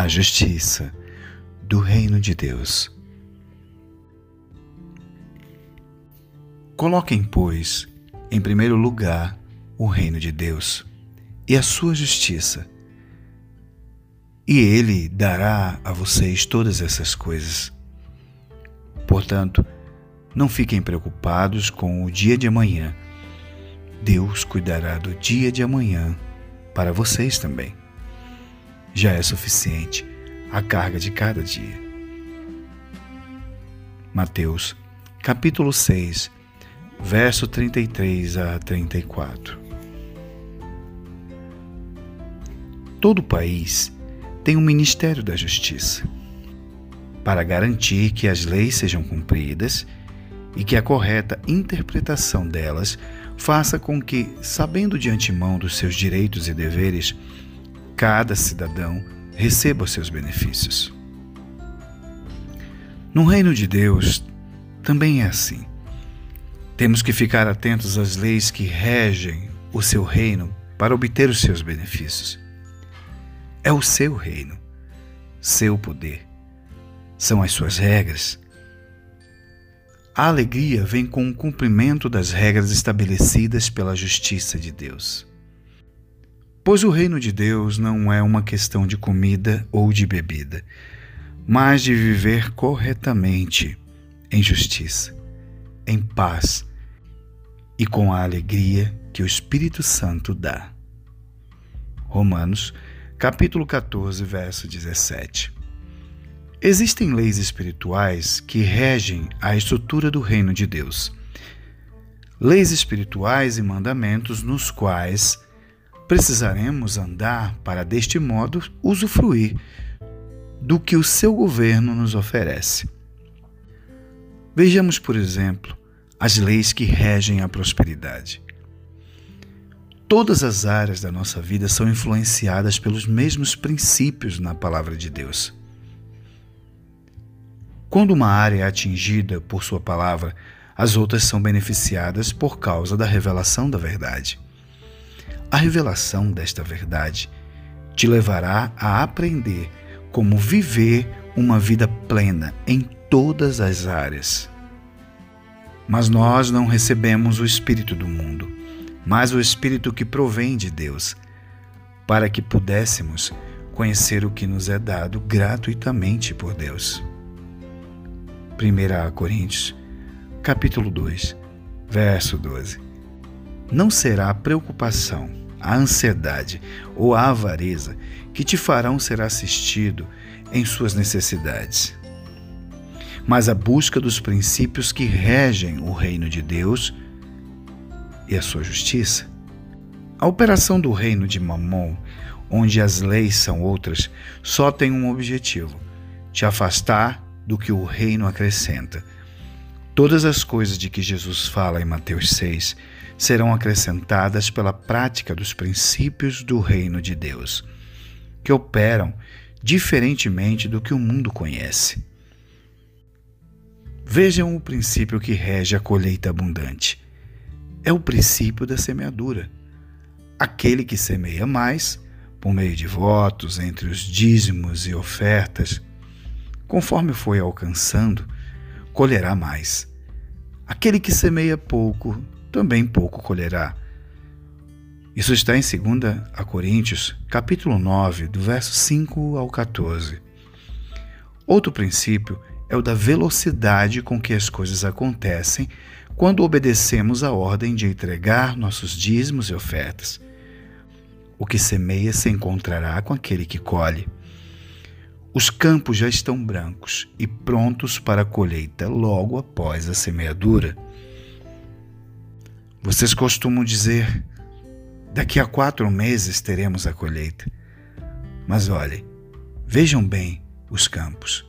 a justiça do reino de Deus. Coloquem, pois, em primeiro lugar o reino de Deus e a sua justiça, e Ele dará a vocês todas essas coisas. Portanto, não fiquem preocupados com o dia de amanhã. Deus cuidará do dia de amanhã para vocês também. Já é suficiente a carga de cada dia. Mateus, capítulo 6, verso 33 a 34. Todo país tem um Ministério da Justiça para garantir que as leis sejam cumpridas e que a correta interpretação delas faça com que, sabendo de antemão dos seus direitos e deveres, cada cidadão receba os seus benefícios. No reino de Deus também é assim. Temos que ficar atentos às leis que regem o seu reino para obter os seus benefícios. É o seu reino, seu poder, são as suas regras. A alegria vem com o cumprimento das regras estabelecidas pela justiça de Deus. Pois o reino de Deus não é uma questão de comida ou de bebida, mas de viver corretamente, em justiça, em paz e com a alegria que o Espírito Santo dá. Romanos, capítulo 14, verso 17. Existem leis espirituais que regem a estrutura do reino de Deus. Leis espirituais e mandamentos nos quais precisaremos andar para, deste modo, usufruir do que o seu governo nos oferece. Vejamos, por exemplo, as leis que regem a prosperidade. Todas as áreas da nossa vida são influenciadas pelos mesmos princípios na palavra de Deus. Quando uma área é atingida por Sua palavra, as outras são beneficiadas por causa da revelação da verdade. A revelação desta verdade te levará a aprender como viver uma vida plena em todas as áreas. Mas nós não recebemos o Espírito do mundo, mas o Espírito que provém de Deus, para que pudéssemos conhecer o que nos é dado gratuitamente por Deus. 1 Coríntios, capítulo 2, verso 12. Não será a preocupação, a ansiedade ou a avareza que te farão ser assistido em suas necessidades mas a busca dos princípios que regem o reino de Deus e a sua justiça. A operação do reino de Mamon, onde as leis são outras, só tem um objetivo: te afastar do que o reino acrescenta. Todas as coisas de que Jesus fala em Mateus 6 serão acrescentadas pela prática dos princípios do reino de Deus, que operam diferentemente do que o mundo conhece. Vejam o princípio que rege a colheita abundante. É o princípio da semeadura. Aquele que semeia mais, por meio de votos entre os dízimos e ofertas, conforme foi alcançando, colherá mais. Aquele que semeia pouco, também pouco colherá. Isso está em 2 Coríntios, capítulo 9, do verso 5 ao 14. Outro princípio é o da velocidade com que as coisas acontecem quando obedecemos a ordem de entregar nossos dízimos e ofertas. O que semeia se encontrará com aquele que colhe. Os campos já estão brancos e prontos para a colheita logo após a semeadura. Vocês costumam dizer: daqui a quatro meses teremos a colheita. Mas olhem, vejam bem os campos.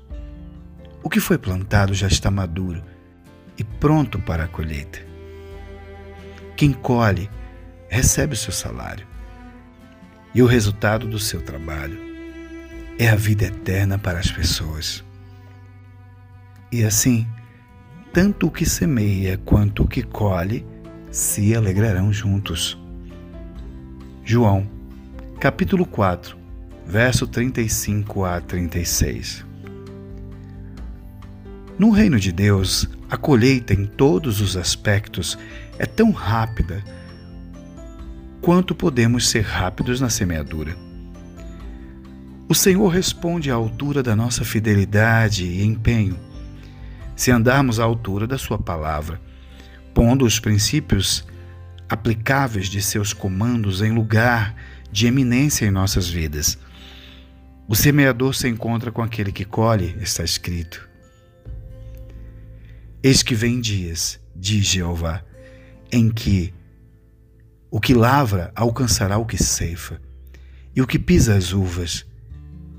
O que foi plantado já está maduro e pronto para a colheita. Quem colhe recebe o seu salário, e o resultado do seu trabalho é a vida eterna para as pessoas. E assim, tanto o que semeia quanto o que colhe se alegrarão juntos. João, capítulo 4, verso 35 a 36. No reino de Deus, a colheita em todos os aspectos é tão rápida quanto podemos ser rápidos na semeadura. O Senhor responde à altura da nossa fidelidade e empenho, se andarmos à altura da Sua palavra, pondo os princípios aplicáveis de seus comandos em lugar de eminência em nossas vidas. O semeador se encontra com aquele que colhe, está escrito. Eis que vem dias, diz Jeová, em que o que lavra alcançará o que ceifa, e o que pisa as uvas,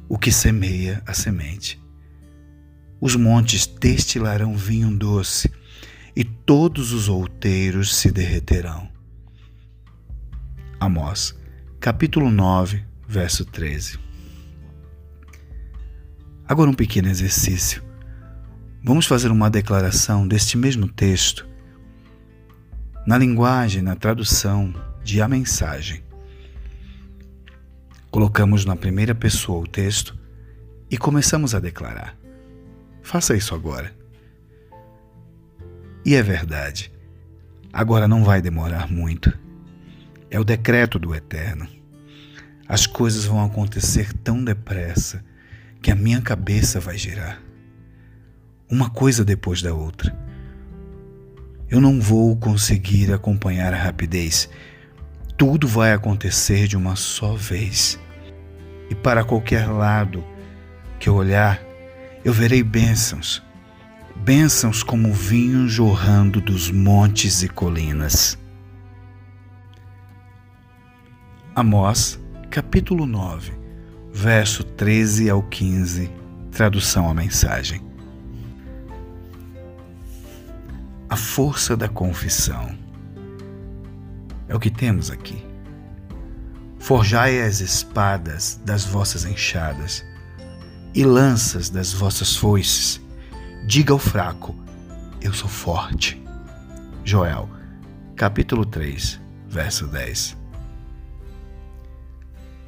o que semeia a semente. Os montes destilarão vinho doce, e todos os outeiros se derreterão. Amós, capítulo 9, verso 13. Agora um pequeno exercício. Vamos fazer uma declaração deste mesmo texto na linguagem, na tradução de a mensagem. Colocamos na primeira pessoa o texto e começamos a declarar. Faça isso agora. E é verdade. Agora não vai demorar muito. É o decreto do Eterno. As coisas vão acontecer tão depressa que a minha cabeça vai girar uma coisa depois da outra. Eu não vou conseguir acompanhar a rapidez. Tudo vai acontecer de uma só vez. E para qualquer lado que eu olhar, eu verei bênçãos. Bênçãos como vinho jorrando dos montes e colinas. Amós, capítulo 9, verso 13 ao 15, tradução à mensagem. a força da confissão. É o que temos aqui. Forjai as espadas das vossas enxadas e lanças das vossas foices. Diga ao fraco: Eu sou forte. Joel, capítulo 3, verso 10.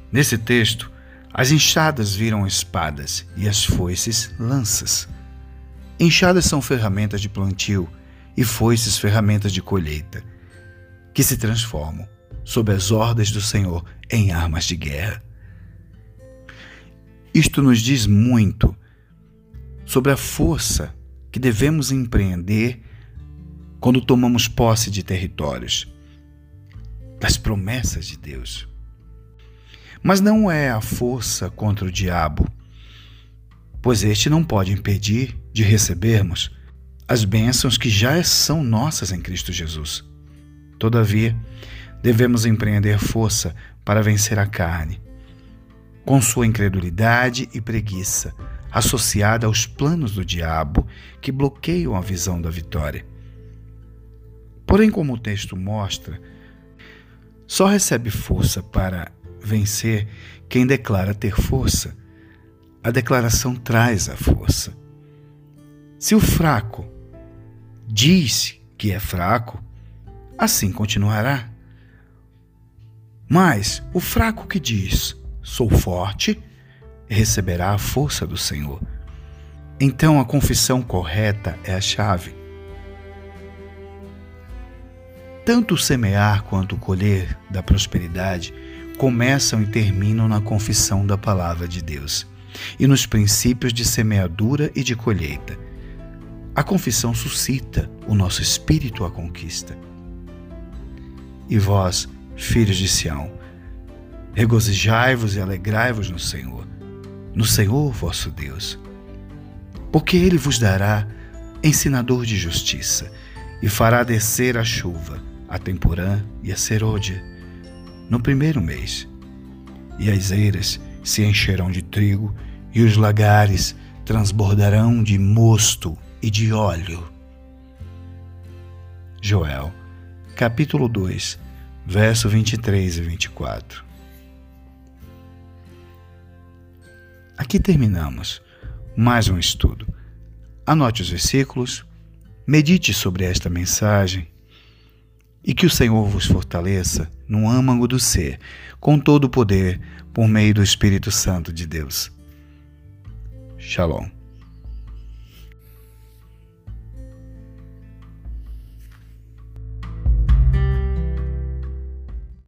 Nesse texto, as enxadas viram espadas e as foices lanças. Enxadas são ferramentas de plantio e foices ferramentas de colheita, que se transformam, sob as ordens do Senhor, em armas de guerra. Isto nos diz muito sobre a força que devemos empreender quando tomamos posse de territórios, das promessas de Deus. Mas não é a força contra o diabo, pois este não pode impedir de recebermos as bênçãos que já são nossas em Cristo Jesus. Todavia, devemos empreender força para vencer a carne, com sua incredulidade e preguiça, associada aos planos do diabo que bloqueiam a visão da vitória. Porém, como o texto mostra, só recebe força para vencer quem declara ter força. A declaração traz a força. Se o fraco diz que é fraco, assim continuará. Mas o fraco que diz sou forte, receberá a força do Senhor. Então a confissão correta é a chave. Tanto o semear quanto o colher da prosperidade começam e terminam na confissão da palavra de Deus e nos princípios de semeadura e de colheita. A confissão suscita o nosso espírito à conquista. E vós, filhos de Sião, regozijai-vos e alegrai-vos no Senhor, no Senhor vosso Deus. Porque ele vos dará ensinador de justiça e fará descer a chuva, a temporã e a serôdia, no primeiro mês. E as eiras se encherão de trigo e os lagares transbordarão de mosto e de óleo. Joel, capítulo 2, verso 23 e 24. Aqui terminamos mais um estudo. Anote os versículos, medite sobre esta mensagem e que o Senhor vos fortaleça no âmago do ser, com todo o poder, por meio do Espírito Santo de Deus. Shalom.